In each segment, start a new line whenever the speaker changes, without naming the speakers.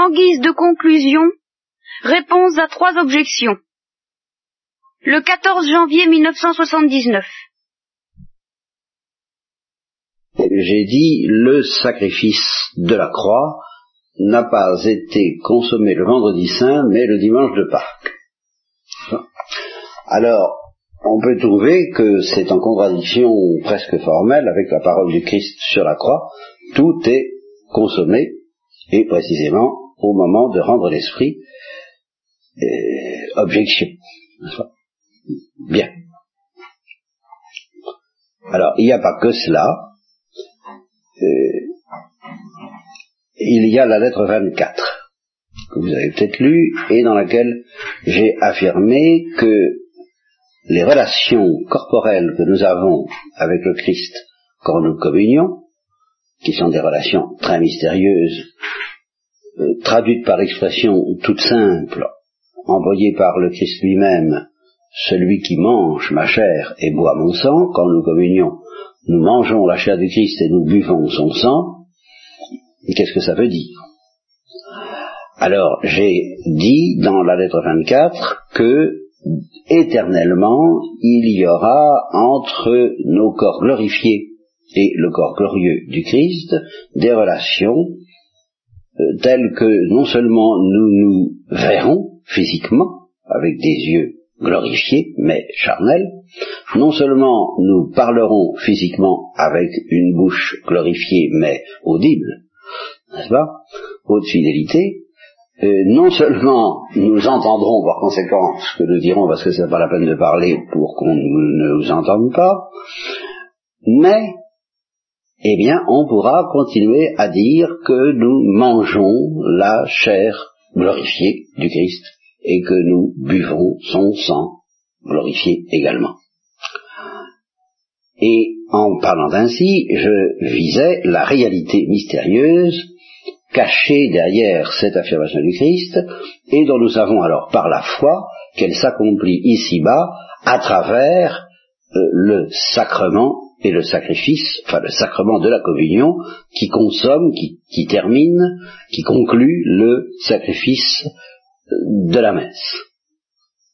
En guise de conclusion, réponse à trois objections. Le 14 janvier 1979.
J'ai dit le sacrifice de la croix n'a pas été consommé le vendredi saint, mais le dimanche de Pâques. Alors, on peut trouver que c'est en contradiction presque formelle avec la parole du Christ sur la croix. Tout est consommé, et précisément au moment de rendre l'esprit euh, objection. Bien. Alors, il n'y a pas que cela. Euh, il y a la lettre 24, que vous avez peut-être lue, et dans laquelle j'ai affirmé que les relations corporelles que nous avons avec le Christ quand nous communions, qui sont des relations très mystérieuses, euh, traduites par l'expression toute simple, envoyée par le Christ lui-même, celui qui mange ma chair et boit mon sang, quand nous communions, nous mangeons la chair du Christ et nous buvons son sang, qu'est-ce que ça veut dire? Alors, j'ai dit dans la lettre 24 que éternellement, il y aura entre nos corps glorifiés et le corps glorieux du Christ des relations euh, telles que non seulement nous nous verrons physiquement avec des yeux glorifiés mais charnels, non seulement nous parlerons physiquement avec une bouche glorifiée mais audible, n'est-ce pas, haute fidélité, euh, non seulement nous entendrons par conséquent ce que nous dirons parce que ce n'est pas la peine de parler pour qu'on ne nous entende pas, mais eh bien on pourra continuer à dire que nous mangeons la chair glorifiée du Christ et que nous buvons son sang glorifié également. Et en parlant ainsi, je visais la réalité mystérieuse cachée derrière cette affirmation du Christ, et dont nous savons alors par la foi qu'elle s'accomplit ici-bas à travers euh, le sacrement et le sacrifice, enfin le sacrement de la communion, qui consomme, qui, termine, qui conclut le sacrifice de la messe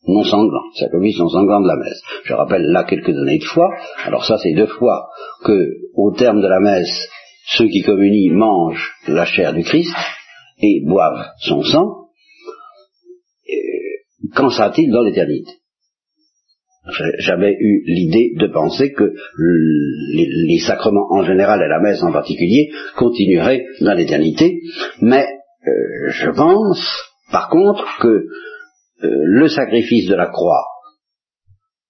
non sanglant, sacrifice non sanglant de la messe. Je rappelle là quelques données de foi. Alors ça, c'est deux fois que, au terme de la messe, ceux qui communient mangent la chair du Christ et boivent son sang, qu'en sera-t-il dans l'éternité? J'avais eu l'idée de penser que les, sacrements en général et la messe en particulier continueraient dans l'éternité, mais euh, je pense par contre que euh, le sacrifice de la croix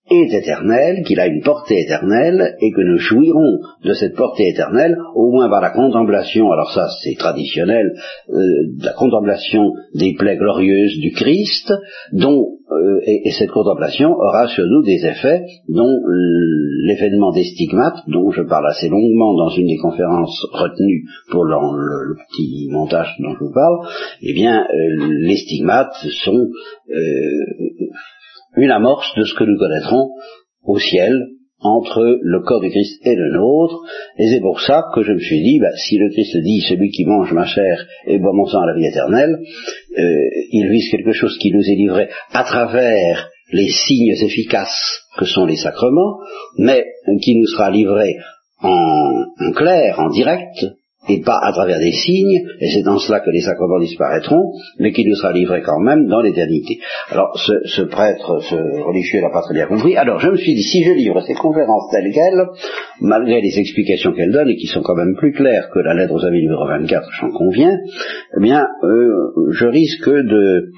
est éternel, qu'il a une portée éternelle, et que nous jouirons de cette portée éternelle, au moins par la contemplation, alors ça c'est traditionnel, euh, la contemplation des plaies glorieuses du Christ, dont, euh, et, cette contemplation aura sur nous des effets dont l'événement des stigmates, dont je parle assez longuement dans une des conférences retenues pour le, petit montage dont je vous parle, eh bien euh, les stigmates sont une amorce de ce que nous connaîtrons au ciel entre le corps du Christ et le nôtre, et c'est pour ça que je me suis dit, bah, si le Christ dit celui qui mange ma chair et boit mon sang à la vie éternelle, euh, il vise quelque chose qui nous est livré à travers les signes efficaces que sont les sacrements, mais qui nous sera livré en clair, en direct, et pas à travers des signes, et c'est dans cela que les sacrements disparaîtront, mais qui nous sera livré quand même dans l'éternité. Alors, ce, prêtre, ce religieux n'a pas très bien compris. Alors, je me suis dit, si je livre ces conférences telles quelles, malgré les explications qu'elles donnent, et qui sont quand même plus claires que la lettre aux amis numéro 24, j'en conviens, eh bien, euh, je risque de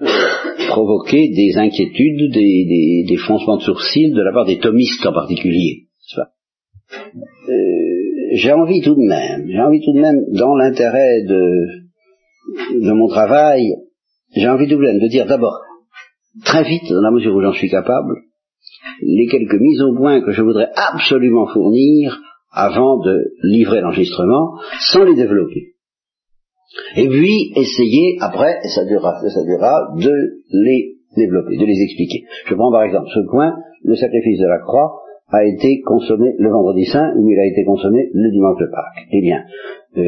provoquer des inquiétudes, des, des, froncements de sourcils de la part des thomistes en particulier. J'ai envie tout de même, j'ai envie tout de même, dans l'intérêt de, mon travail, j'ai envie tout de même de dire d'abord, très vite, dans la mesure où j'en suis capable, les quelques mises au point que je voudrais absolument fournir avant de livrer l'enregistrement, sans les développer. Et puis, essayer, après, et ça durera, ça durera, de les développer, de les expliquer. Je prends par exemple ce point, le sacrifice de la croix a été consommé le vendredi saint ou il a été consommé le dimanche de Pâques Eh bien, euh,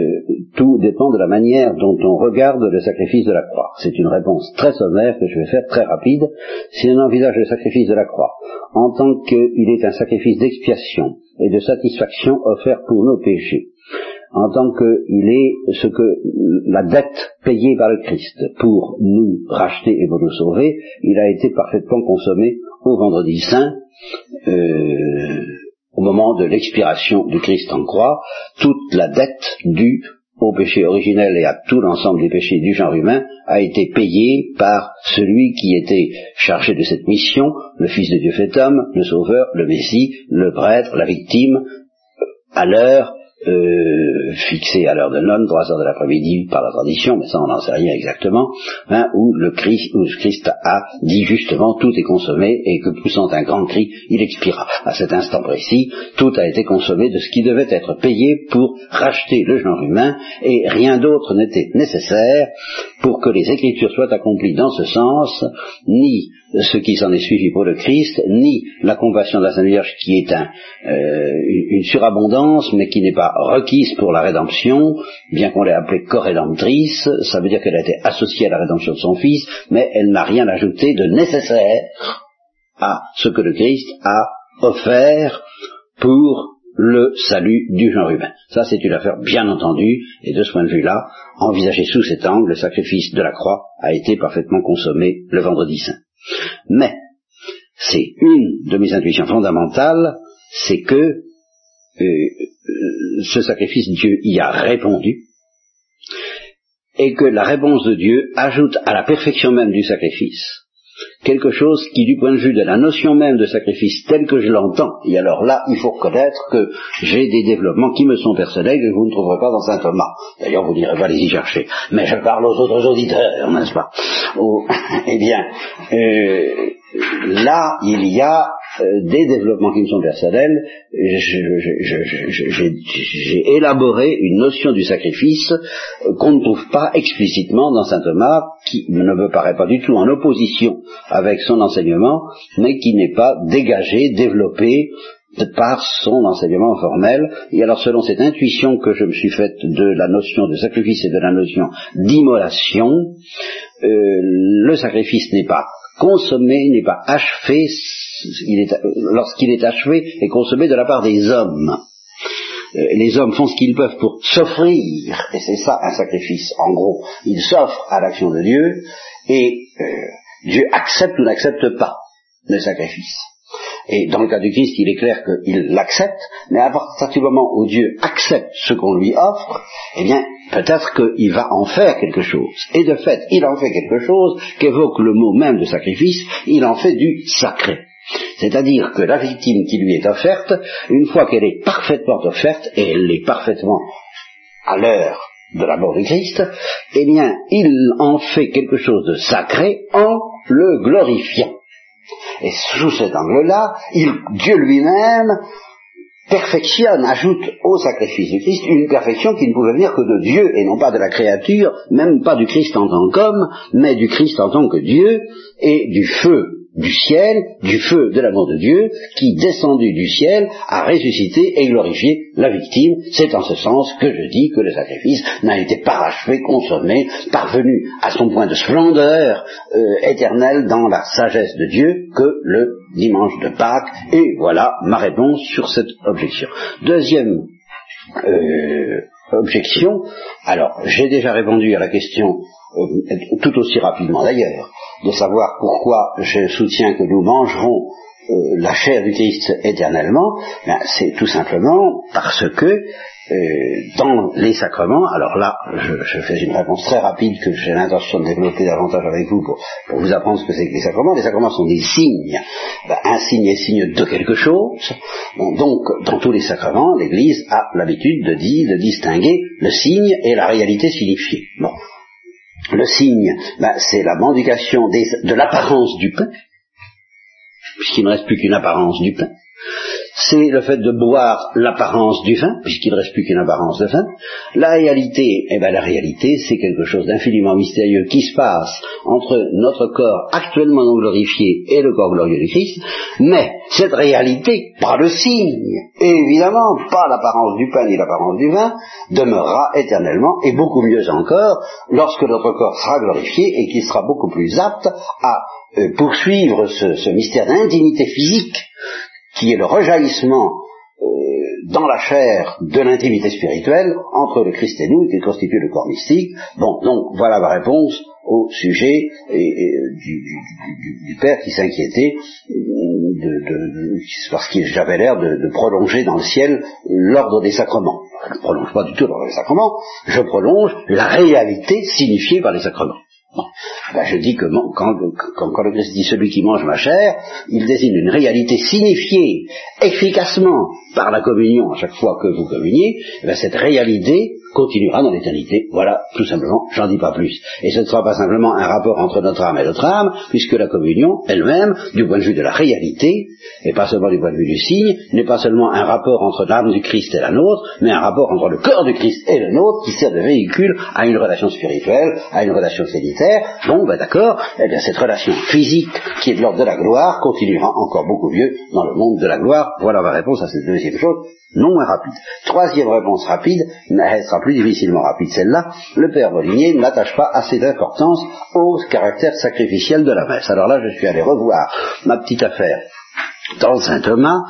tout dépend de la manière dont on regarde le sacrifice de la croix. C'est une réponse très sommaire que je vais faire très rapide. Si on envisage le sacrifice de la croix en tant qu'il est un sacrifice d'expiation et de satisfaction offert pour nos péchés, en tant qu'il est ce que la dette payée par le Christ pour nous racheter et pour nous sauver, il a été parfaitement consommé au vendredi saint, euh, au moment de l'expiration du Christ en croix, toute la dette due au péché originel et à tout l'ensemble des péchés du genre humain a été payée par celui qui était chargé de cette mission, le Fils de Dieu fait homme, le Sauveur, le Messie, le prêtre, la victime, à l'heure euh, fixé à l'heure de nonne, trois heures de l'après-midi par la tradition, mais ça on n'en sait rien exactement, hein, où le Christ, où Christ a dit justement tout est consommé et que poussant un grand cri, il expira. À cet instant précis, tout a été consommé de ce qui devait être payé pour racheter le genre humain et rien d'autre n'était nécessaire pour que les Écritures soient accomplies dans ce sens, ni ce qui s'en est suivi pour le Christ, ni la compassion de la Sainte Vierge qui est un, euh, une surabondance, mais qui n'est pas requise pour la rédemption, bien qu'on l'ait appelée co-rédemptrice, ça veut dire qu'elle a été associée à la rédemption de son Fils, mais elle n'a rien ajouté de nécessaire à ce que le Christ a offert pour le salut du genre humain. Ça, c'est une affaire bien entendue, et de ce point de vue-là, envisagé sous cet angle, le sacrifice de la croix a été parfaitement consommé le vendredi saint. Mais, c'est une de mes intuitions fondamentales, c'est que euh, ce sacrifice, Dieu y a répondu, et que la réponse de Dieu ajoute à la perfection même du sacrifice quelque chose qui, du point de vue de la notion même de sacrifice tel que je l'entends, et alors là, il faut reconnaître que j'ai des développements qui me sont personnels que vous ne trouverez pas dans saint Thomas. D'ailleurs, vous n'irez pas les y chercher. Mais je parle aux autres auditeurs, n'est-ce pas? Eh bien, euh, là, il y a euh, des développements qui me sont personnels. J'ai élaboré une notion du sacrifice euh, qu'on ne trouve pas explicitement dans saint Thomas, qui ne me paraît pas du tout en opposition avec son enseignement, mais qui n'est pas dégagé, développé par son enseignement formel. Et alors selon cette intuition que je me suis faite de la notion de sacrifice et de la notion d'immolation, euh, le sacrifice n'est pas consommé, n'est pas achevé, lorsqu'il est achevé et consommé de la part des hommes. Euh, les hommes font ce qu'ils peuvent pour s'offrir, et c'est ça un sacrifice, en gros, ils s'offrent à l'action de Dieu, et euh, Dieu accepte ou n'accepte pas le sacrifice. Et dans le cas du Christ, il est clair qu'il l'accepte, mais à partir du moment où Dieu accepte ce qu'on lui offre, eh bien, peut-être qu'il va en faire quelque chose. Et de fait, il en fait quelque chose qu'évoque le mot même de sacrifice, il en fait du sacré. C'est-à-dire que la victime qui lui est offerte, une fois qu'elle est parfaitement offerte, et elle est parfaitement à l'heure de la mort du Christ, eh bien, il en fait quelque chose de sacré en le glorifiant. Et sous cet angle-là, Dieu lui-même perfectionne, ajoute au sacrifice du Christ une perfection qui ne pouvait venir que de Dieu et non pas de la créature, même pas du Christ en tant qu'homme, mais du Christ en tant que Dieu et du feu du ciel, du feu de l'amour de Dieu, qui, descendu du ciel, a ressuscité et glorifié la victime. C'est en ce sens que je dis que le sacrifice n'a été parachevé, consommé, parvenu à son point de splendeur euh, éternelle dans la sagesse de Dieu que le dimanche de Pâques. Et voilà ma réponse sur cette objection. Deuxième euh, objection, alors j'ai déjà répondu à la question euh, tout aussi rapidement d'ailleurs, de savoir pourquoi je soutiens que nous mangerons euh, la chair du Christ éternellement, ben, c'est tout simplement parce que euh, dans les sacrements, alors là, je, fais une réponse très rapide que j'ai l'intention de développer davantage avec vous pour, vous apprendre ce que c'est que les sacrements. Les sacrements sont des signes. Ben, un signe est signe de quelque chose. donc, dans tous les sacrements, l'Église a l'habitude de dire, de distinguer le signe et la réalité signifiée. Bon, le signe, ben, c'est la mendication de l'apparence du pain, puisqu'il ne reste plus qu'une apparence du pain. C'est le fait de boire l'apparence du vin, puisqu'il ne reste plus qu'une apparence de vin. La réalité, eh bien la réalité, c'est quelque chose d'infiniment mystérieux qui se passe entre notre corps actuellement non glorifié et le corps glorieux du Christ, mais cette réalité, pas le signe, et évidemment pas l'apparence du pain ni l'apparence du vin, demeurera éternellement, et beaucoup mieux encore, lorsque notre corps sera glorifié et qu'il sera beaucoup plus apte à euh, poursuivre ce mystère d'intimité physique qui est le rejaillissement euh, dans la chair de l'intimité spirituelle entre le Christ et nous, qui constitue le corps mystique. Bon, donc voilà ma réponse au sujet du, Père qui s'inquiétait de, parce que j'avais l'air de, prolonger dans le ciel l'ordre des sacrements. Je ne prolonge pas du tout l'ordre des sacrements, je prolonge la réalité signifiée par les sacrements. Ben, je dis que quand, quand, le Christ dit celui qui mange ma chair, il désigne une réalité signifiée efficacement par la communion à chaque fois que vous communiez, ben, cette réalité continuera dans l'éternité. Voilà, tout simplement, j'en dis pas plus. Et ce ne sera pas simplement un rapport entre notre âme et notre âme, puisque la communion elle-même, du point de vue de la réalité, et pas seulement du point de vue du signe, n'est pas seulement un rapport entre l'âme du Christ et la nôtre, mais un rapport entre le corps du Christ et le nôtre, qui sert de véhicule à une relation spirituelle, à une relation sanitaire. Bon, ben d'accord, eh cette relation physique, qui est de l'ordre de la gloire, continuera encore beaucoup mieux dans le monde de la gloire. Voilà ma réponse à cette deuxième chose non moins rapide. Troisième réponse rapide, elle sera plus difficilement rapide celle-là, le père Molinier n'attache pas assez d'importance au caractère sacrificiel de la messe. Alors là, je suis allé revoir ma petite affaire dans Saint Thomas,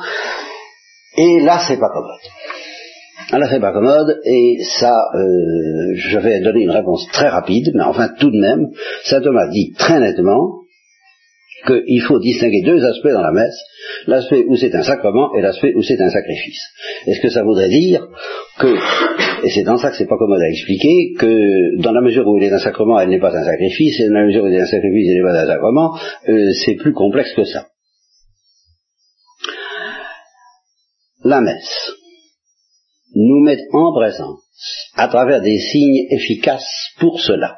et là, c'est pas commode. Là, c'est pas commode, et ça, euh, je vais donner une réponse très rapide, mais enfin, tout de même, Saint Thomas dit très nettement, qu'il faut distinguer deux aspects dans la messe, l'aspect où c'est un sacrement et l'aspect où c'est un sacrifice. Est-ce que ça voudrait dire que, et c'est dans ça que c'est pas commode à expliquer, que dans la mesure où il est un sacrement, elle n'est pas un sacrifice, et dans la mesure où il est un sacrifice, elle n'est pas un sacrement, euh, c'est plus complexe que ça. La messe nous met en présence, à travers des signes efficaces pour cela,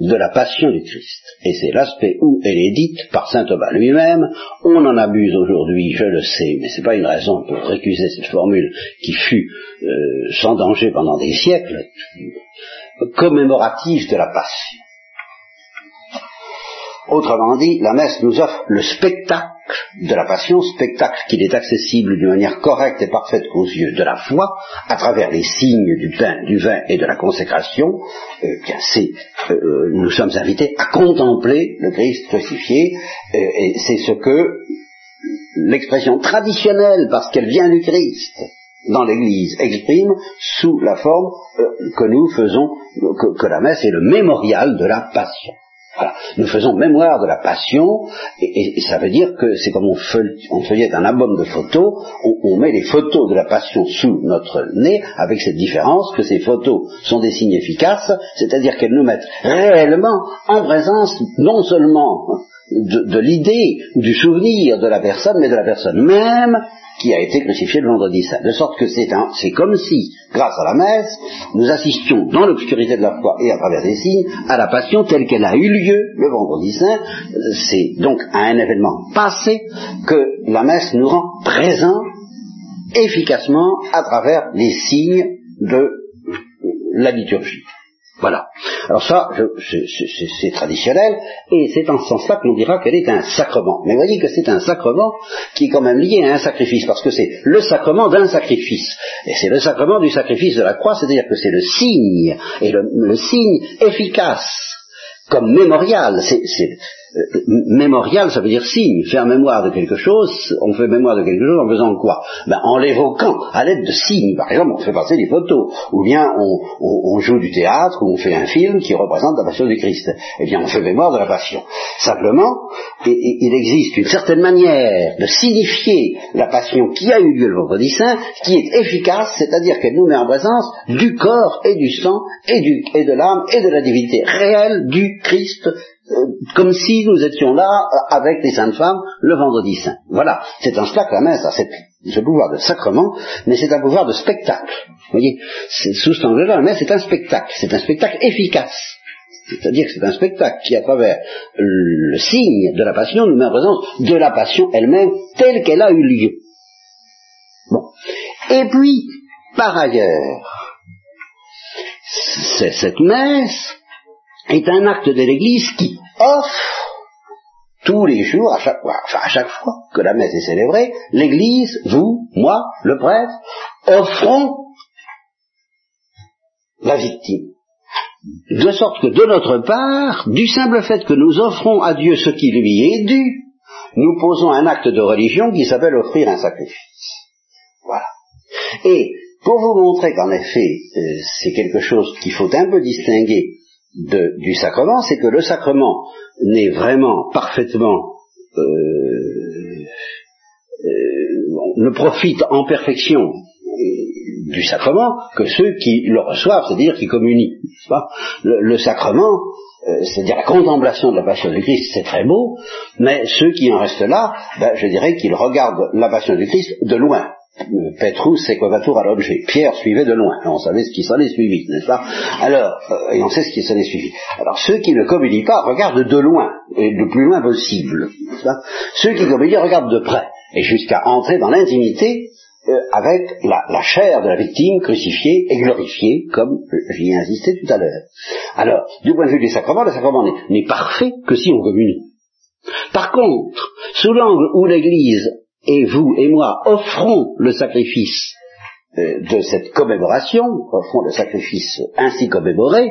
de la passion du Christ. Et c'est l'aspect où elle est dite par saint Thomas lui-même. On en abuse aujourd'hui, je le sais, mais ce n'est pas une raison pour récuser cette formule qui fut euh, sans danger pendant des siècles, commémorative de la passion. Autrement dit, la messe nous offre le spectacle de la passion, spectacle qu'il est accessible d'une manière correcte et parfaite aux yeux de la foi, à travers les signes du pain, du vin et de la consécration, euh, euh, nous sommes invités à contempler le Christ crucifié, euh, et c'est ce que l'expression traditionnelle, parce qu'elle vient du Christ, dans l'Église exprime sous la forme que nous faisons, que la messe est le mémorial de la passion. Nous faisons mémoire de la passion, et, ça veut dire que c'est comme on, feuillette un album de photos, on, met les photos de la passion sous notre nez, avec cette différence que ces photos sont des signes efficaces, c'est-à-dire qu'elles nous mettent réellement en présence non seulement de, de l'idée ou du souvenir de la personne, mais de la personne même qui a été crucifié le vendredi saint. De sorte que c'est comme si, grâce à la messe, nous assistions dans l'obscurité de la foi et à travers des signes à la passion telle qu'elle a eu lieu le vendredi saint. C'est donc à un événement passé que la messe nous rend présents efficacement à travers les signes de la liturgie. Voilà. Alors ça, c'est traditionnel, et c'est en ce sens-là que l'on dira qu'elle est un sacrement. Mais voyez que c'est un sacrement qui est quand même lié à un sacrifice, parce que c'est le sacrement d'un sacrifice. Et c'est le sacrement du sacrifice de la croix, c'est-à-dire que c'est le signe, et le signe efficace, comme mémorial. Euh, mémorial, ça veut dire signe. Faire mémoire de quelque chose, on fait mémoire de quelque chose en faisant quoi? Ben, En l'évoquant à l'aide de signes. Par exemple, on fait passer des photos, ou bien on, joue du théâtre, ou on fait un film qui représente la passion du Christ. Eh bien, on fait mémoire de la passion. Simplement, il existe une certaine manière de signifier la passion qui a eu lieu le vendredi saint, qui est efficace, c'est-à-dire qu'elle nous met en présence du corps et du sang, et, de l'âme, et de la divinité réelle du Christ comme si nous étions là euh, avec les saintes femmes le vendredi saint. Voilà, c'est un cela que la messe a ce pouvoir de sacrement, mais c'est un pouvoir de spectacle. Vous voyez, sous cet angle-là, la messe est un spectacle, c'est un spectacle efficace. C'est-à-dire que c'est un spectacle qui, à travers le signe de la passion, nous met en présence de la passion elle-même telle qu'elle a eu lieu. Bon. Et puis, par ailleurs, cette messe est un acte de l'Église qui offre tous les jours, à chaque fois, enfin à chaque fois que la messe est célébrée, l'Église, vous, moi, le prêtre, offrons la victime. De sorte que de notre part, du simple fait que nous offrons à Dieu ce qui lui est dû, nous posons un acte de religion qui s'appelle offrir un sacrifice. Voilà. Et pour vous montrer qu'en effet, euh, c'est quelque chose qu'il faut un peu distinguer du sacrement, c'est que le sacrement n'est vraiment parfaitement euh, euh, ne profite en perfection du sacrement que ceux qui le reçoivent, c'est-à-dire qui communient. Le, le, sacrement, euh, c'est-à-dire la contemplation de la passion du Christ, c'est très beau, mais ceux qui en restent là, ben, je dirais qu'ils regardent la passion du Christ de loin. Petrus sequavatur à l'objet. Pierre suivait de loin. On savait ce qui s'en est suivi, n'est-ce pas? Alors, euh, et on sait ce qui s'en est suivi. Alors, ceux qui ne communient pas regardent de loin, et le plus loin possible. Ceux qui communient regardent de près, et jusqu'à entrer dans l'intimité euh, avec la, la, chair de la victime crucifiée et glorifiée, comme j'y ai insisté tout à l'heure. Alors, du point de vue des sacrements, le sacrement n'est parfait que si on communie. Par contre, sous l'angle où l'Église et vous et moi offrons le sacrifice euh, de cette commémoration, offrons le sacrifice ainsi commémoré,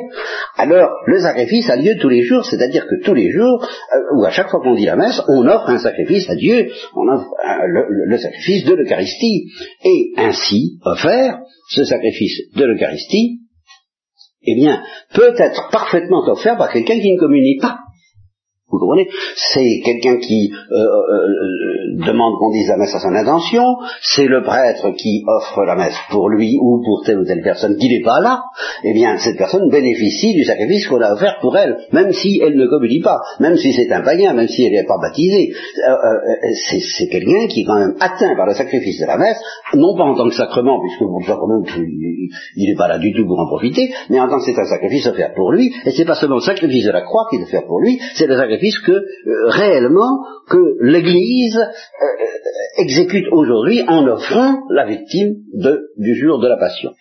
alors le sacrifice a lieu tous les jours, c'est-à-dire que tous les jours, euh, ou à chaque fois qu'on dit la messe, on offre un sacrifice à Dieu, on offre euh, le, le, sacrifice de l'Eucharistie, et ainsi offert, ce sacrifice de l'Eucharistie, eh bien, peut être parfaitement offert par quelqu'un qui ne communie pas. Vous comprenez? C'est quelqu'un qui euh, euh, demande qu'on dise la messe à son intention, c'est le prêtre qui offre la messe pour lui ou pour telle ou telle personne qui n'est pas là, eh bien cette personne bénéficie du sacrifice qu'on a offert pour elle, même si elle ne communie pas, même si c'est un païen, même si elle n'est pas baptisée. Euh, c'est quelqu'un qui est quand même atteint par le sacrifice de la messe, non pas en tant que sacrement, puisque le sacrement, il n'est pas là du tout pour en profiter, mais en tant que c'est un sacrifice offert pour lui, et c'est pas seulement le sacrifice de la croix qui est offert pour lui, c'est le sacrifice que euh, réellement que l'Église euh, exécute aujourd'hui en offrant la victime du jour de la Passion.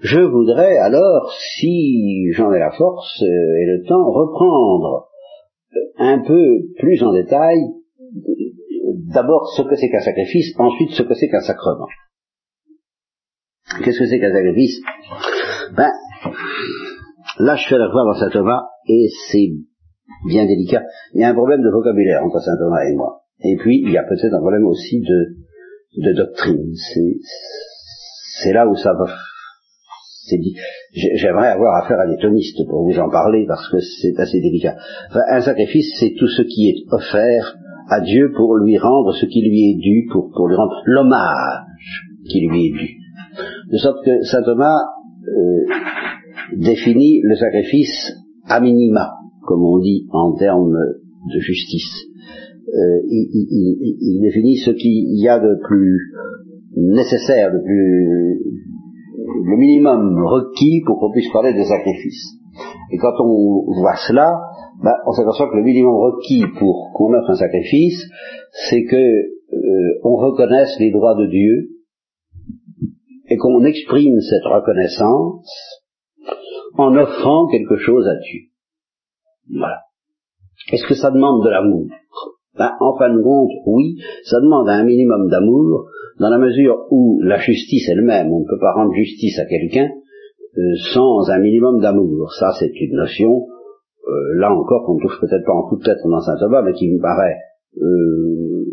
Je voudrais alors, si j'en ai la force et le temps, reprendre un peu plus en détail d'abord ce que c'est qu'un sacrifice, ensuite ce que c'est qu'un sacrement. Qu'est-ce que c'est qu'un sacrifice? Ben, là je fais la croix dans saint Thomas, et c'est bien délicat. Il y a un problème de vocabulaire entre saint Thomas et moi. Et puis, il y a peut-être un problème aussi de, de doctrine. C'est là où ça va. J'aimerais avoir affaire à des tonistes pour vous en parler parce que c'est assez délicat. Enfin, un sacrifice, c'est tout ce qui est offert à Dieu pour lui rendre ce qui lui est dû, pour, pour lui rendre l'hommage qui lui est dû. De sorte que saint Thomas euh, définit le sacrifice a minima, comme on dit en termes de justice. Euh, il, il, il, définit ce qu'il y a de plus nécessaire, de plus le minimum requis pour qu'on puisse parler de sacrifice. Et quand on voit cela, ben, on s'aperçoit que le minimum requis pour qu'on offre un sacrifice, c'est que euh, on reconnaisse les droits de Dieu et qu'on exprime cette reconnaissance en offrant quelque chose à Dieu. Voilà. Est-ce que ça demande de l'amour? Ben, En fin de compte, oui, ça demande un minimum d'amour, dans la mesure où la justice elle-même, on ne peut pas rendre justice à quelqu'un euh, sans un minimum d'amour. Ça, c'est une notion, euh, là encore, qu'on ne touche peut-être pas en toute tête dans Saint Thomas, mais qui me paraît euh,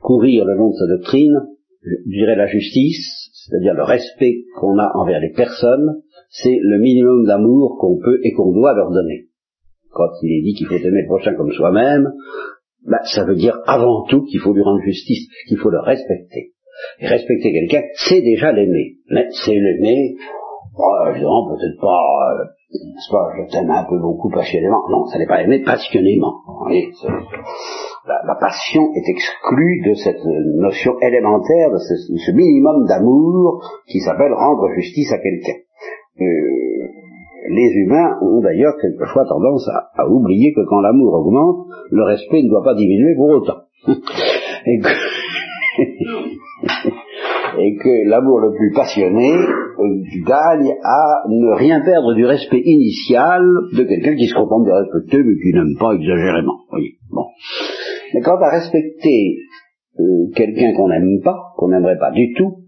courir le long de sa doctrine, je dirais la justice, c'est-à-dire le respect qu'on a envers les personnes, c'est le minimum d'amour qu'on peut et qu'on doit leur donner. Quand il est dit qu'il faut aimer le prochain comme soi-même, ben, ça veut dire avant tout qu'il faut lui rendre justice, qu'il faut le respecter. Et respecter quelqu'un, c'est déjà l'aimer. Mais c'est l'aimer, oh, peut-être pas, euh, pas, je t'aime un peu beaucoup passionnément. Non, ça n'est pas aimer passionnément. la, passion est exclue de cette notion élémentaire, de ce minimum d'amour qui s'appelle rendre justice à quelqu'un. Euh, les humains ont d'ailleurs quelquefois tendance à, oublier que quand l'amour augmente, le respect ne doit pas diminuer pour autant. et que l'amour le plus passionné euh, gagne à ne rien perdre du respect initial de quelqu'un qui se contente de respecter mais qui n'aime pas exagérément. Voyez. Bon. Mais quant à respecter euh, quelqu'un qu'on n'aime pas, qu'on n'aimerait pas du tout,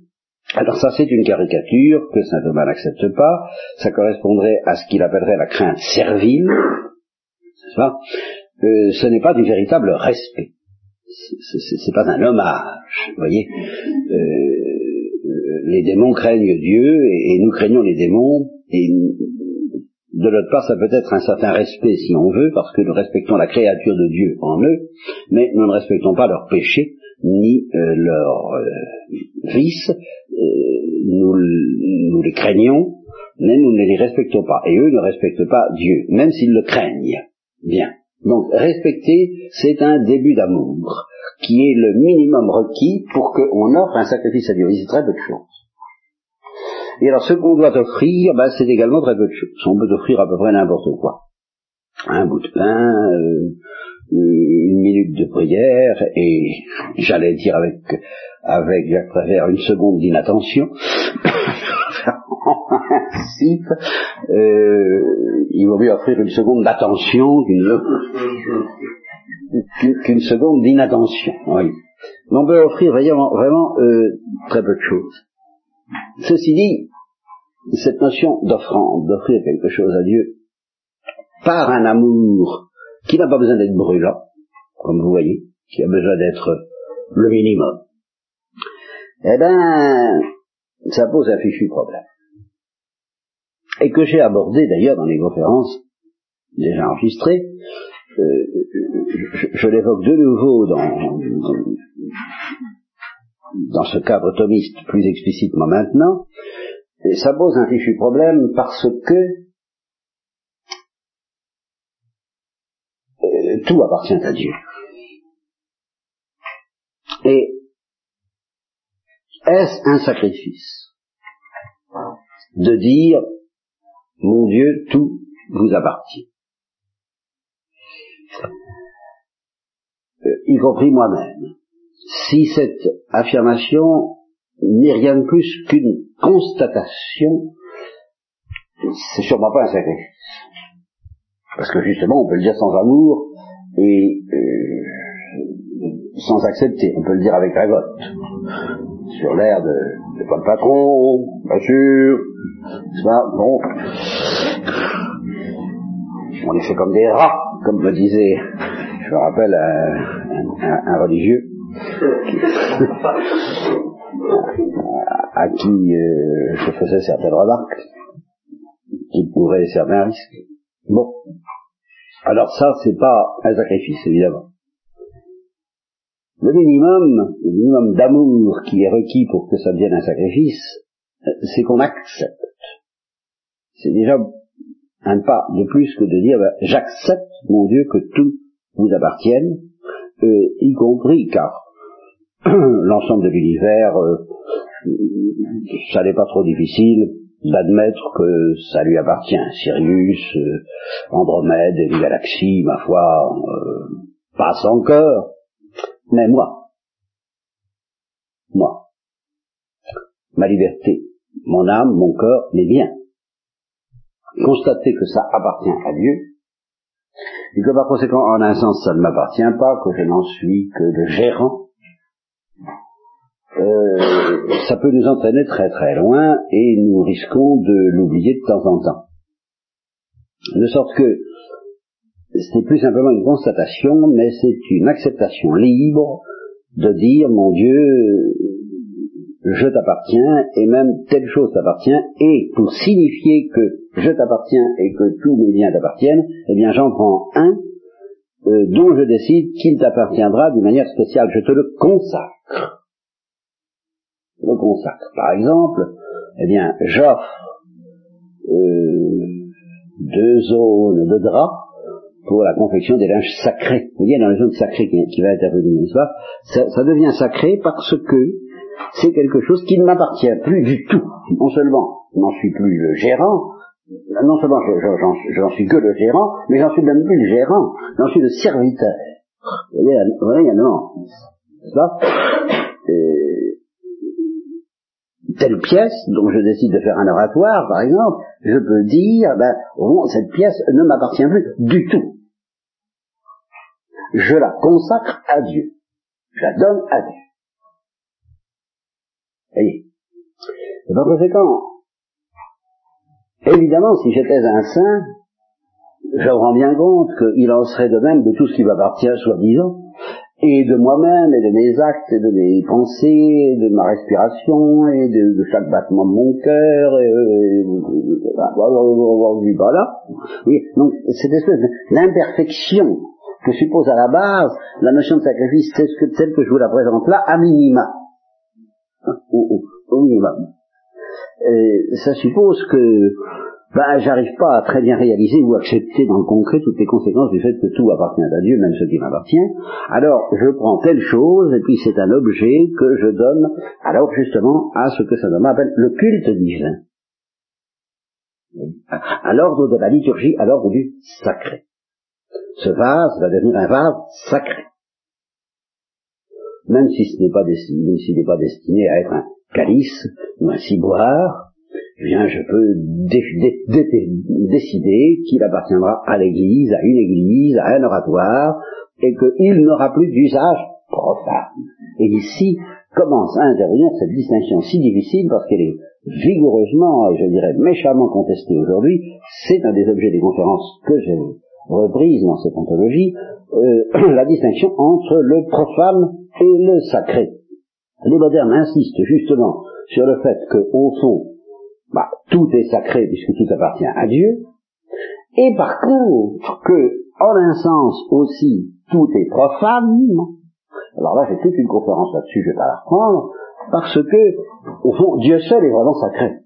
alors ça c'est une caricature que saint Thomas n'accepte pas, ça correspondrait à ce qu'il appellerait la crainte servile, pas? Euh, ce n'est pas du véritable respect. C'est pas un hommage, vous voyez. Euh, les démons craignent Dieu et, nous craignons les démons et de l'autre part, ça peut être un certain respect si on veut, parce que nous respectons la créature de Dieu en eux, mais nous ne respectons pas leurs péchés ni euh, leurs euh, vices. nous, nous les craignons, mais nous ne les respectons pas. Et eux ne respectent pas Dieu, même s'ils le craignent. Bien. Donc respecter, c'est un début d'amour, qui est le minimum requis pour qu'on offre un sacrifice à Dieu. c'est très peu de choses. Et alors ce qu'on doit offrir, ben, c'est également très peu de choses. On peut offrir à peu près n'importe quoi. Un bout de pain, euh, une minute de prière, et j'allais dire avec, avec Jacques Prévert, une seconde d'inattention. en euh, il vaut mieux offrir une seconde d'attention qu'une seconde d'inattention. Oui. On peut offrir vraiment, vraiment euh, très peu de choses. Ceci dit, cette notion d'offrande, d'offrir quelque chose à Dieu, par un amour qui n'a pas besoin d'être brûlant, comme vous voyez, qui a besoin d'être le minimum, eh ben, ça pose un fichu problème et que j'ai abordé d'ailleurs dans les conférences déjà enregistrées. Euh, je, l'évoque de nouveau dans, dans, ce cadre thomiste plus explicitement maintenant, et ça pose un fichu problème parce que euh, tout appartient à Dieu. Et est-ce un sacrifice de dire mon Dieu, tout vous appartient? Euh, y compris moi-même. Si cette affirmation n'est rien de plus qu'une constatation, c'est sûrement pas un sacrifice. Parce que justement, on peut le dire sans amour et euh, sans accepter. On peut le dire avec révolte. Sur l'air de, de pas le patron, bien sûr, ça, bon. On est fait comme des rats, comme me disait, je me rappelle, un, religieux à qui euh, je faisais certaines remarques qui pourraient certains risques. Bon. Alors ça, c'est pas un sacrifice, évidemment. Le minimum, le minimum d'amour qui est requis pour que ça devienne un sacrifice, c'est qu'on accepte c'est déjà un pas de plus que de dire ben, j'accepte, mon Dieu, que tout vous appartienne, euh, y compris car l'ensemble de l'univers, euh, ça n'est pas trop difficile d'admettre que ça lui appartient. Sirius, euh, Andromède, les galaxies, ma foi, passe encore. Mais moi, moi, ma liberté, mon âme, mon corps, mes biens, constater que ça appartient à Dieu, et que par conséquent, en un sens, ça ne m'appartient pas, que je n'en suis que le gérant, euh, ça peut nous entraîner très très loin et nous risquons de l'oublier de temps en temps. De sorte que c'est plus simplement une constatation, mais c'est une acceptation libre de dire, mon Dieu, je t'appartiens, et même telle chose t'appartient, et pour signifier que je t'appartiens et que tous mes biens t'appartiennent, eh bien j'en prends un euh, dont je décide qu'il t'appartiendra d'une manière spéciale. Je te le consacre. Le consacre. Par exemple, eh bien j'offre euh, deux zones de drap pour la confection des linges sacrés. Vous voyez, dans les zones sacrées qui, qui va intervenir, n'est-ce pas ça, ça devient sacré parce que c'est quelque chose qui ne m'appartient plus du tout. Non seulement je n'en suis plus le gérant, non seulement je n'en suis que le gérant, mais j'en suis même plus le gérant, j'en suis le serviteur. Vous voyez, il y a non. euh, telle pièce dont je décide de faire un oratoire, par exemple, je peux dire, ben, cette pièce ne m'appartient plus du tout. Je la consacre à Dieu. Je la donne à Dieu. Voyez? Et par conséquent, évidemment, si j'étais un saint, je me rends bien compte qu'il en serait de même de tout ce qui m'appartient, soi-disant, et de moi-même, et de mes actes, et de mes pensées, et de ma respiration, et de, chaque battement de mon cœur, et, et, voilà. Et donc, cette espèce d'imperfection que suppose à la base la notion de sacrifice, c'est ce celle que je vous la présente là, à minima. Au, au minimum. Ça suppose que ben, j'arrive pas à très bien réaliser ou accepter dans le concret toutes les conséquences du fait que tout appartient à Dieu, même ce qui m'appartient. Alors, je prends telle chose, et puis c'est un objet que je donne, alors justement, à ce que ça appelle le culte divin. À l'ordre de la liturgie, à l'ordre du sacré. Ce vase va devenir un vase sacré. Même si ce n'est pas destiné, s'il n'est pas destiné à être un calice ou un ciboire, eh bien, je peux décider qu'il appartiendra à l'Église, à une Église, à un oratoire, et qu'il n'aura plus d'usage profane. Et ici commence à intervenir cette distinction si difficile parce qu'elle est vigoureusement, et je dirais méchamment contestée aujourd'hui. C'est un des objets des conférences que j'ai reprises dans cette ontologie, euh, la distinction entre le profane et le sacré. Les modernes insistent justement sur le fait qu'au fond, bah, tout est sacré puisque tout appartient à Dieu, et par contre que, en un sens aussi, tout est profane. Alors là, j'ai toute une conférence là-dessus, je vais pas la reprendre, parce que, au fond, Dieu seul est vraiment sacré.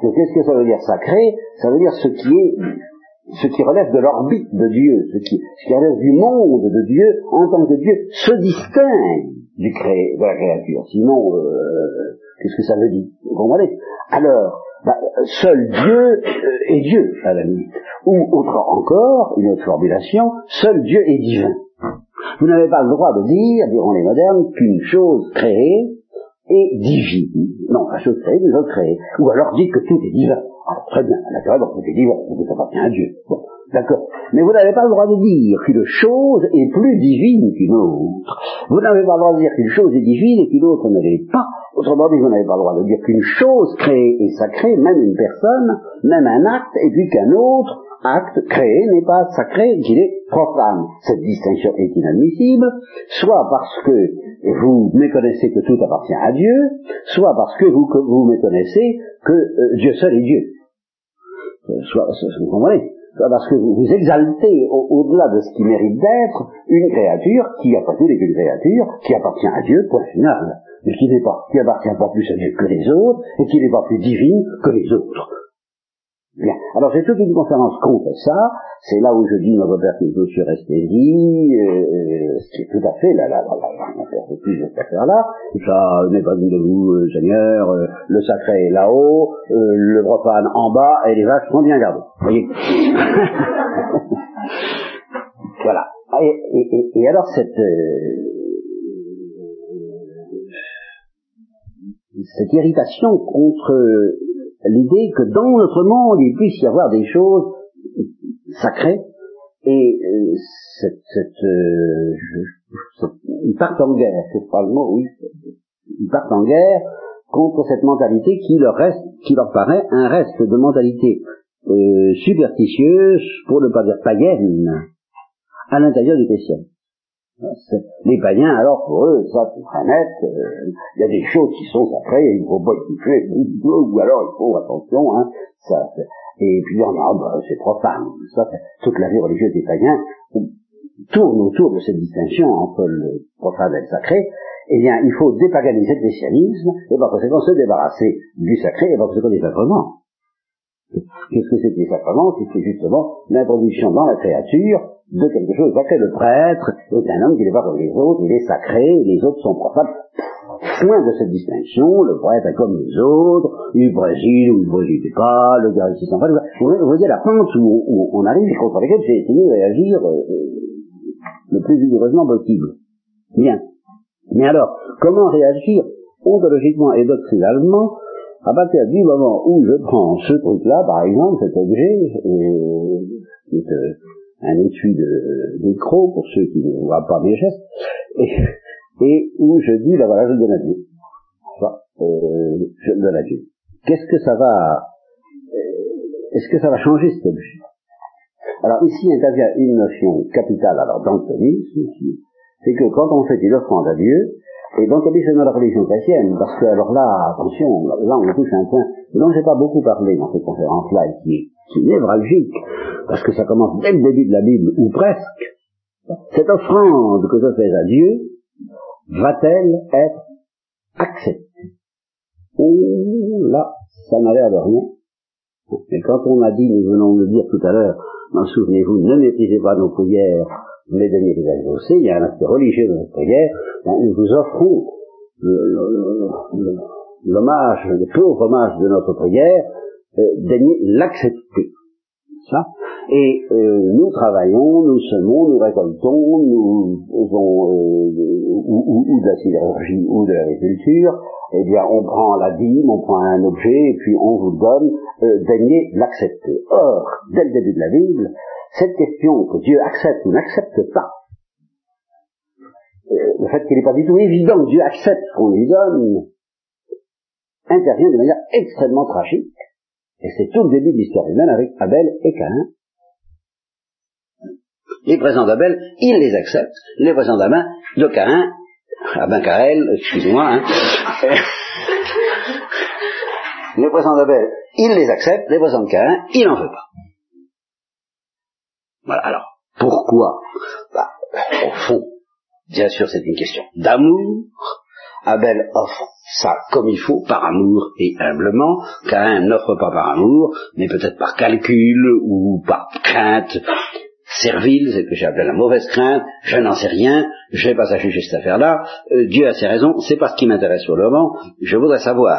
Qu'est-ce que ça veut dire sacré? Ça veut dire ce qui est ce qui relève de l'orbite de Dieu, ce qui, ce qui relève du monde de Dieu, en tant que Dieu se distingue du cré, de la créature. Sinon, euh, Qu'est-ce que ça veut dire? Vous comprenez? Alors, bah, seul Dieu euh, est Dieu, à la limite. Ou, autre encore, une autre formulation, seul Dieu est divin. Vous n'avez pas le droit de dire, diront les modernes, qu'une chose créée est divine. Non, la chose créée, une chose créée. Ou alors dites que tout est divin. Alors, très bien, naturellement, tout est divin, tout appartient à Dieu. Bon, d'accord. Mais vous n'avez pas le droit de dire qu'une chose est plus divine qu'une autre. Vous n'avez pas le droit de dire qu'une chose est divine et qu'une autre ne l'est pas. Autrement dit, vous n'avez pas le droit de dire qu'une chose créée est sacrée, même une personne, même un acte, et puis qu'un autre acte créé n'est pas sacré, qu'il est profane. Cette distinction est inadmissible, soit parce que vous méconnaissez que tout appartient à Dieu, soit parce que vous, vous méconnaissez que euh, Dieu seul est Dieu. Euh, soit, vous comprenez? Parce que vous, exaltez au-delà de ce qui mérite d'être une créature qui, après tout, est une créature qui appartient à Dieu, point final mais qui n'est pas, qui appartient pas plus à Dieu que les autres, et qui n'est pas plus divine que les autres. Bien. Alors j'ai toute une conférence contre ça, c'est là où je dis Père qui est sur Esthésie, euh, ce qui est tout à fait la, la, la, la, plus de cette affaire-là. Ça n'est pas une de vous, euh, Seigneur, euh, le sacré est là-haut, euh, le profane en bas, et les vaches sont bien gardées. Voyez Voilà. Et, et, et, alors cette cette irritation contre l'idée que dans notre monde il puisse y avoir des choses sacrées et euh, cette, cette, euh, ils partent en guerre, c'est pas le mot, oui, ils partent en guerre contre cette mentalité qui leur reste, qui leur paraît un reste de mentalité euh, superstitieuse, pour ne pas dire païenne, à l'intérieur du chrétien. Les païens, alors pour eux, ça c'est très net, il y a des choses qui sont sacrées, il ne faut pas toucher, ou alors il faut, attention, hein, ça, et puis on a, bah, c'est profane, ça, toute la vie religieuse des païens tourne autour de cette distinction entre le profane et le sacré, eh bien, il faut dépaganiser le christianisme, et par conséquent se débarrasser du sacré, et par conséquent des sacrements. Qu'est-ce que c'est que les sacrements? C'est justement l'introduction dans la créature de quelque chose sacré. Le prêtre est un homme qui n'est pas comme les autres, il est sacré, les autres sont profanes. Point de cette distinction, le prêtre est comme les autres, il Brésil ou il Brésil pas, le gars ici va. Vous voyez la pente où, on arrive contre laquelle j'ai essayé de réagir euh, le plus vigoureusement possible. Bien. Mais alors, comment réagir ontologiquement et doctrinalement à partir du moment où je prends ce truc-là, par exemple, cet objet, euh, est euh, un étui de micro, pour ceux qui ne voient pas mes gestes, et, et où je dis, ben voilà, je le donne à Dieu. euh, je le donne à Dieu. Qu'est-ce que ça va, euh, est-ce que ça va changer cet objet? Alors ici intervient une notion capitale, alors dans le thomisme, c'est que quand on fait une offrande à Dieu, et donc, c'est dans la religion chrétienne, parce que, alors là, attention, là, on touche un point dont j'ai pas beaucoup parlé dans cette conférence-là, et qui est, qui est névralgique, parce que ça commence dès le début de la Bible, ou presque. Cette offrande que je fais à Dieu, va-t-elle être acceptée? Oh là, ça n'a l'air de rien. Et quand on a dit, nous venons de le dire tout à l'heure, souvenez-vous, ne méprisez pas nos prières, mais daignez les exaucer, il y a un aspect religieux de notre prière, nous vous offrons l'hommage, le, pauvre hommage de notre prière, euh, daignez l'accepter. Ça. Et euh, nous travaillons, nous semons, nous récoltons, nous faisons euh, ou, ou, de la sidérurgie ou de l'agriculture, eh bien on prend la dîme, on prend un objet et puis on vous donne, euh, daignez l'accepter. Or, dès le début de la Bible, cette question que Dieu accepte ou n'accepte pas, euh, le fait qu'il n'est pas du tout évident que Dieu accepte ce qu'on lui donne, intervient de manière extrêmement tragique. Et c'est tout le début de l'histoire humaine avec Abel et Cain. Les présents d'Abel, il les accepte. Les présents d'Abel, de Cain, ben Caël, excusez-moi, hein. les présents d'Abel, il les accepte. Les présents de Cain, il n'en veut pas. Voilà, alors, pourquoi? Bah, Au fond, bien sûr, c'est une question d'amour. Abel offre ça comme il faut, par amour et humblement. Cain n'offre pas par amour, mais peut-être par calcul ou par crainte servile, c'est ce que j'ai appelé la mauvaise crainte, je n'en sais rien, je vais pas à juger cette affaire-là, euh, Dieu a ses raisons, c'est pas ce qui m'intéresse pour le moment, je voudrais savoir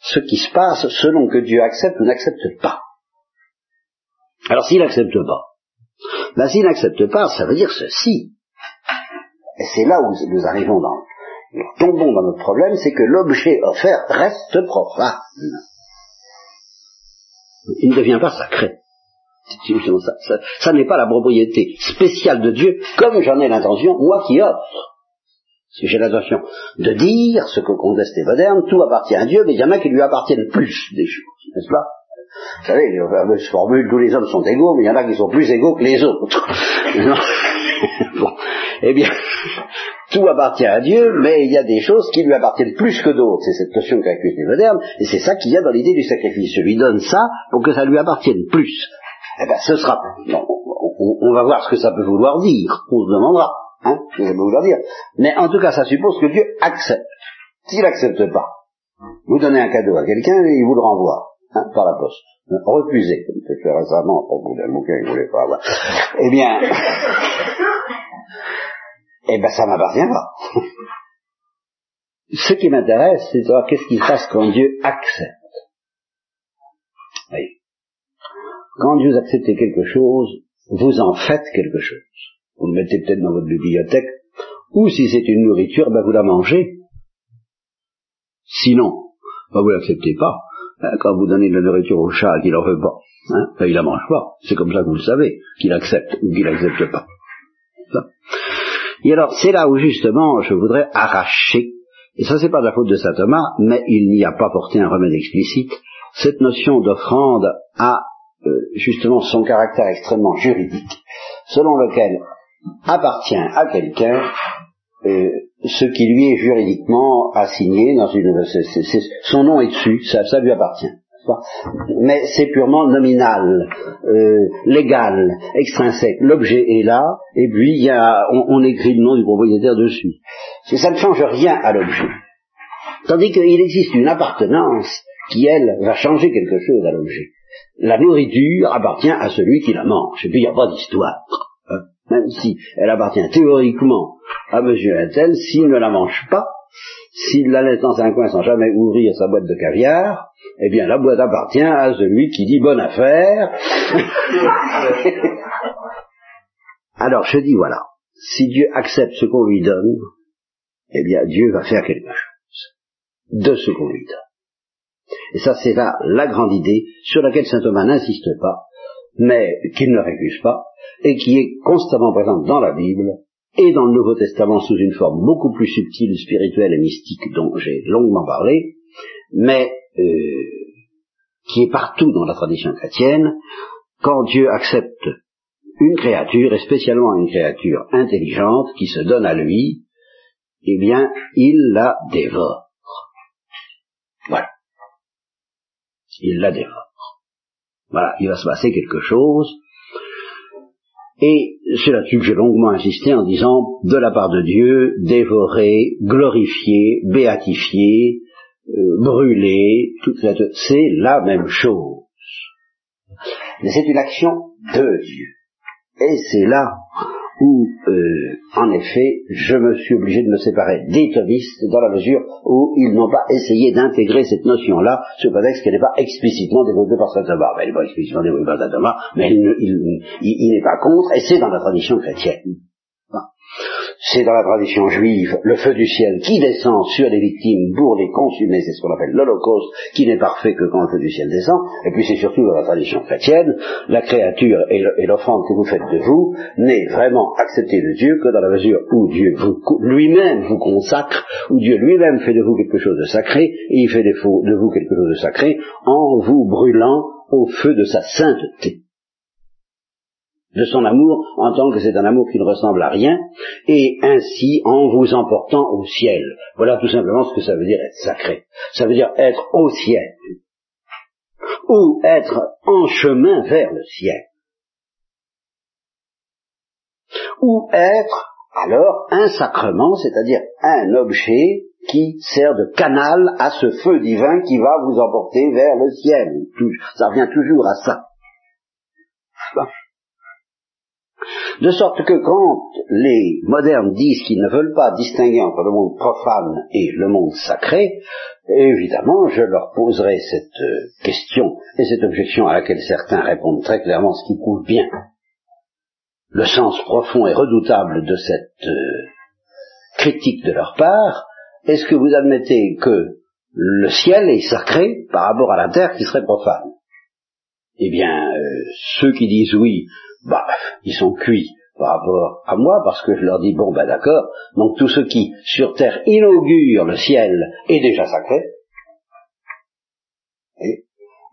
ce qui se passe selon que Dieu accepte ou n'accepte pas. Alors s'il n'accepte pas, ben, s'il n'accepte pas, ça veut dire ceci. Et c'est là où nous arrivons dans, nous tombons dans notre problème, c'est que l'objet offert reste profane. Il ne devient pas sacré. Ça, ça, ça n'est pas la propriété spéciale de Dieu, comme j'en ai l'intention, moi qui offre. Si j'ai l'intention de dire ce que conteste les modernes, tout appartient à Dieu, mais il y en a qui lui appartiennent plus des choses, n'est-ce pas? Vous savez, la fameuse formule, tous les hommes sont égaux, mais il y en a qui sont plus égaux que les autres. bon. Eh bien, tout appartient à Dieu, mais il y a des choses qui lui appartiennent plus que d'autres. C'est cette notion qu'accuse les modernes, et c'est ça qu'il y a dans l'idée du sacrifice. Je lui donne ça pour que ça lui appartienne plus. Eh bien, ce sera... on, va voir ce que ça peut vouloir dire. On se demandera. Hein, ce que ça peut vouloir dire. Mais en tout cas, ça suppose que Dieu accepte. S'il n'accepte pas, vous donnez un cadeau à quelqu'un et il vous le renvoie hein, par la poste. Refusé, comme c'est fait récemment au bout d'un bouquin qu'il ne voulait pas avoir. Eh bien, eh ben ça m'appartient pas. Ce qui m'intéresse, c'est de savoir qu'est-ce qui se passe quand Dieu accepte. Oui. Quand Dieu accepte quelque chose, vous en faites quelque chose. Vous le mettez peut-être dans votre bibliothèque, ou si c'est une nourriture, ben vous la mangez. Sinon, ben vous l'acceptez pas. Hein, quand vous donnez de la nourriture au chat et qu'il veut pas, hein, ben il la mange pas. C'est comme ça que vous le savez, qu'il accepte ou qu'il n'accepte pas. Et alors, c'est là où justement je voudrais arracher, et ça c'est pas de la faute de saint Thomas, mais il n'y a pas porté un remède explicite, cette notion d'offrande a euh, justement son caractère extrêmement juridique, selon lequel appartient à quelqu'un euh, ce qui lui est juridiquement assigné dans une, son nom est dessus, ça, lui appartient. Mais c'est purement nominal, euh, légal, extrinsèque. L'objet est là, et puis y a, on, écrit le nom du propriétaire dessus. Ça ne change rien à l'objet. Tandis qu'il existe une appartenance qui, elle, va changer quelque chose à l'objet. La nourriture appartient à celui qui la mange, et puis il n'y a pas d'histoire. Même si elle appartient théoriquement à monsieur Intel, s'il ne la mange pas, s'il la laisse dans un coin sans jamais ouvrir sa boîte de caviar, eh bien la boîte appartient à celui qui dit bonne affaire. Alors je dis voilà, si Dieu accepte ce qu'on lui donne, eh bien Dieu va faire quelque chose de ce qu'on lui donne. Et ça, c'est là la grande idée sur laquelle saint Thomas n'insiste pas, mais qu'il ne récuse pas, et qui est constamment présente dans la Bible et dans le Nouveau Testament sous une forme beaucoup plus subtile, spirituelle et mystique dont j'ai longuement parlé, mais euh, qui est partout dans la tradition chrétienne, quand Dieu accepte une créature, et spécialement une créature intelligente qui se donne à lui, eh bien, il la dévore. Voilà. Il la dévore. Voilà, il va se passer quelque chose. Et c'est là-dessus que j'ai longuement insisté en disant, de la part de Dieu, dévorer, glorifier, béatifier, euh, brûler, toute cette, c'est la même chose. Mais c'est une action de Dieu. Et c'est là où, euh, en effet, je me suis obligé de me séparer des thomistes dans la mesure où ils n'ont pas essayé d'intégrer cette notion-là sous prétexte qu'elle n'est pas explicitement développée par saint Thomas. Ben, elle n'est pas explicitement développée par saint Thomas, mais il n'est pas contre, et c'est dans la tradition chrétienne c'est dans la tradition juive le feu du ciel qui descend sur les victimes pour les consumer, c'est ce qu'on appelle l'Holocauste, qui n'est parfait que quand le feu du ciel descend, et puis c'est surtout dans la tradition chrétienne, la créature et l'offrande que vous faites de vous n'est vraiment acceptée de Dieu que dans la mesure où Dieu lui-même vous consacre, où Dieu lui-même fait de vous quelque chose de sacré, et il fait de vous quelque chose de sacré en vous brûlant au feu de sa sainteté de son amour en tant que c'est un amour qui ne ressemble à rien, et ainsi en vous emportant au ciel. Voilà tout simplement ce que ça veut dire être sacré. Ça veut dire être au ciel, ou être en chemin vers le ciel, ou être alors un sacrement, c'est-à-dire un objet qui sert de canal à ce feu divin qui va vous emporter vers le ciel. Ça revient toujours à ça. De sorte que quand les modernes disent qu'ils ne veulent pas distinguer entre le monde profane et le monde sacré, évidemment, je leur poserai cette euh, question et cette objection à laquelle certains répondent très clairement, ce qui prouve bien le sens profond et redoutable de cette euh, critique de leur part. Est-ce que vous admettez que le ciel est sacré par rapport à la terre qui serait profane? Eh bien, euh, ceux qui disent oui bah, ils sont cuits par rapport à moi, parce que je leur dis, bon, ben d'accord, donc tout ce qui, sur terre, inaugure le ciel est déjà sacré,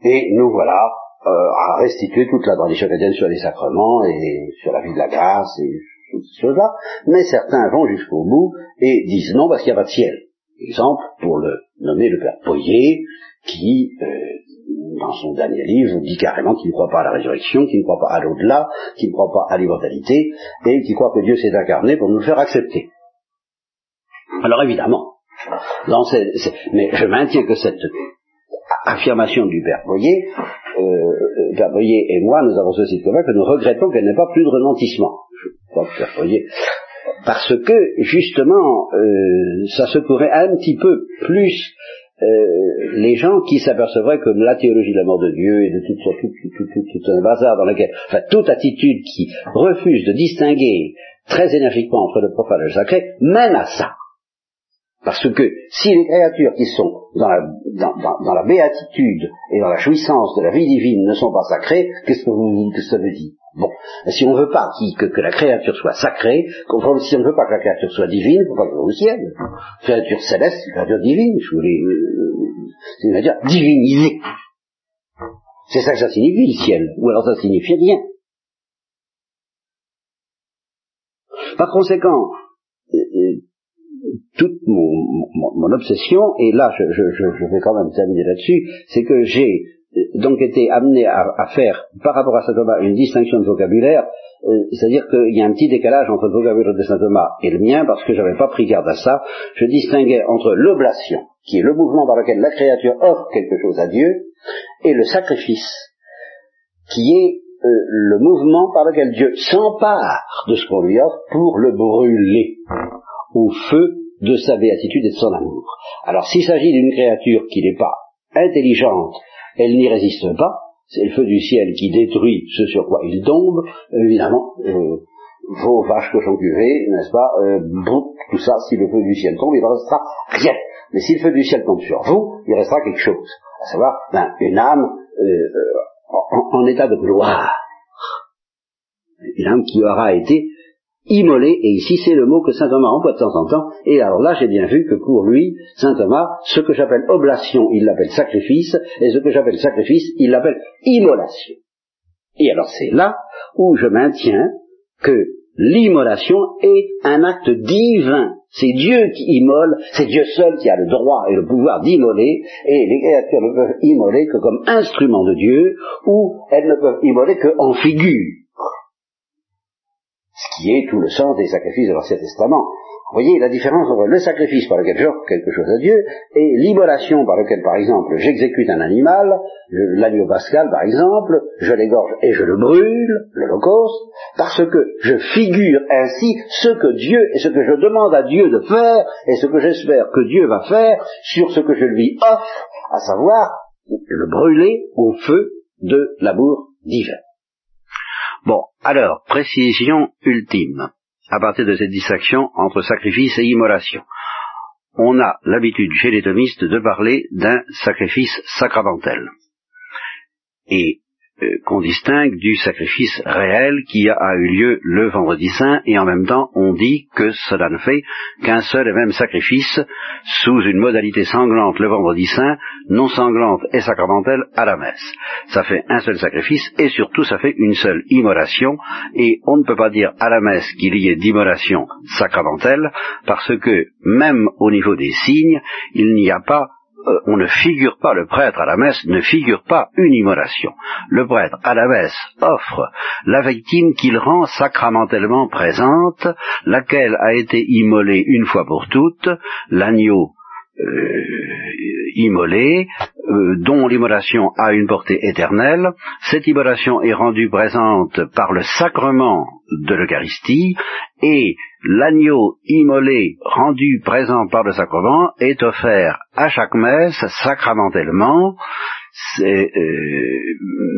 et, nous voilà euh, à restituer toute la tradition chrétienne sur les sacrements et sur la vie de la grâce et toutes ces choses-là, mais certains vont jusqu'au bout et disent non parce qu'il n'y a pas de ciel. Exemple, pour le nommer le père Poyer, qui euh, dans son dernier livre, dit carrément qu'il ne croit pas à la résurrection, qu'il ne croit pas à l'au-delà, qu'il ne croit pas à l'immortalité, et qu'il croit que Dieu s'est incarné pour nous faire accepter. Alors évidemment, mais je maintiens que cette affirmation du Père Boyer, euh, Père Boyer et moi, nous avons ceci de commun que nous regrettons qu'elle n'ait pas plus de retentissement. Je crois que Père Boyer, parce que justement, euh, ça se pourrait un petit peu plus euh, les gens qui s'apercevraient que la théologie de la mort de Dieu et de tout, tout, un bazar dans lequel, enfin toute attitude qui refuse de distinguer très énergiquement entre le profane et le sacré, mène à ça. Parce que si les créatures qui sont dans la, dans, la béatitude et dans la jouissance de la vie divine ne sont pas sacrées, qu'est-ce que, vous, que ça veut dire? Bon, si on ne veut pas que, la créature soit sacrée, si on ne veut pas que la créature soit divine, il faut pas qu'elle au ciel. Créature céleste, créature divine, je voulais, euh, c'est-à-dire divinisée. C'est ça que ça signifie le ciel, ou alors ça signifie rien. Par conséquent, euh, euh, toute mon, obsession, et là je, je vais quand même terminer là-dessus, c'est que j'ai donc été amené à, faire, par rapport à saint Thomas, une distinction de vocabulaire, euh, c'est-à-dire qu'il y a un petit décalage entre le vocabulaire de saint Thomas et le mien, parce que je n'avais pas pris garde à ça. Je distinguais entre l'oblation, qui est le mouvement par lequel la créature offre quelque chose à Dieu, et le sacrifice, qui est euh, le mouvement par lequel Dieu s'empare de ce qu'on lui offre pour le brûler au feu de sa béatitude et de son amour. Alors s'il s'agit d'une créature qui n'est pas intelligente elle n'y résiste pas, c'est le feu du ciel qui détruit ce sur quoi il tombe, évidemment, euh, vos vaches cochons cuvées, n'est-ce pas, euh, tout ça, si le feu du ciel tombe, il ne restera rien. Mais si le feu du ciel tombe sur vous, il restera quelque chose, à savoir ben, une âme euh, en, état de gloire. Une âme qui aura été immolée, et ici c'est le mot que saint Thomas emploie de temps en temps, et alors là j'ai bien vu que pour lui, saint Thomas, ce que j'appelle oblation, il l'appelle sacrifice, et ce que j'appelle sacrifice, il l'appelle immolation. Et alors c'est là où je maintiens que l'immolation est un acte divin. C'est Dieu qui immole, c'est Dieu seul qui a le droit et le pouvoir d'immoler, et les créatures ne peuvent immoler que comme instrument de Dieu, ou elles ne peuvent immoler qu'en figure. Ce qui est tout le sens des sacrifices de l'Ancien Testament. Vous voyez la différence entre le sacrifice par lequel j'offre quelque chose à Dieu et l'immolation par lequel, par exemple, j'exécute un animal, l'agneau pascal par exemple, je l'égorge et je le brûle, l'holocauste, parce que je figure ainsi ce que Dieu et ce que je demande à Dieu de faire et ce que j'espère que Dieu va faire sur ce que je lui offre, à savoir le brûler au feu de l'amour divin. Bon, alors, précision ultime à partir de cette distinction entre sacrifice et immolation. On a l'habitude chez les thomistes de parler d'un sacrifice sacramentel. Et qu'on distingue du sacrifice réel qui a eu lieu le vendredi saint, et en même temps on dit que cela ne fait qu'un seul et même sacrifice sous une modalité sanglante le vendredi saint, non sanglante et sacramentelle à la messe. Ça fait un seul sacrifice et surtout ça fait une seule immolation, et on ne peut pas dire à la messe qu'il y ait d'immolation sacramentelle, parce que même au niveau des signes, il n'y a pas euh, on ne figure pas, le prêtre à la messe ne figure pas une immolation. Le prêtre à la messe offre la victime qu'il rend sacramentellement présente, laquelle a été immolée une fois pour toutes, l'agneau immolé, euh, dont l'immolation a une portée éternelle. Cette immolation est rendue présente par le sacrement de l'Eucharistie et l'agneau immolé rendu présent par le sacrement est offert à chaque messe sacramentellement euh,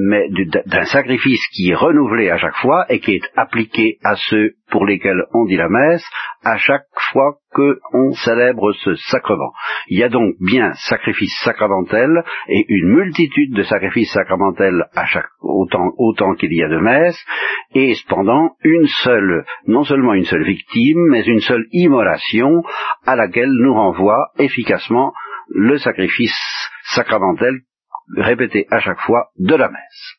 mais d'un sacrifice qui est renouvelé à chaque fois et qui est appliqué à ceux pour lesquels on dit la messe à chaque fois qu'on célèbre ce sacrement. Il y a donc bien sacrifice sacramentel et une multitude de sacrifices sacramentels à chaque autant, autant qu'il y a de messes, et cependant une seule, non seulement une seule victime, mais une seule immolation à laquelle nous renvoie efficacement le sacrifice sacramentel répété à chaque fois de la messe.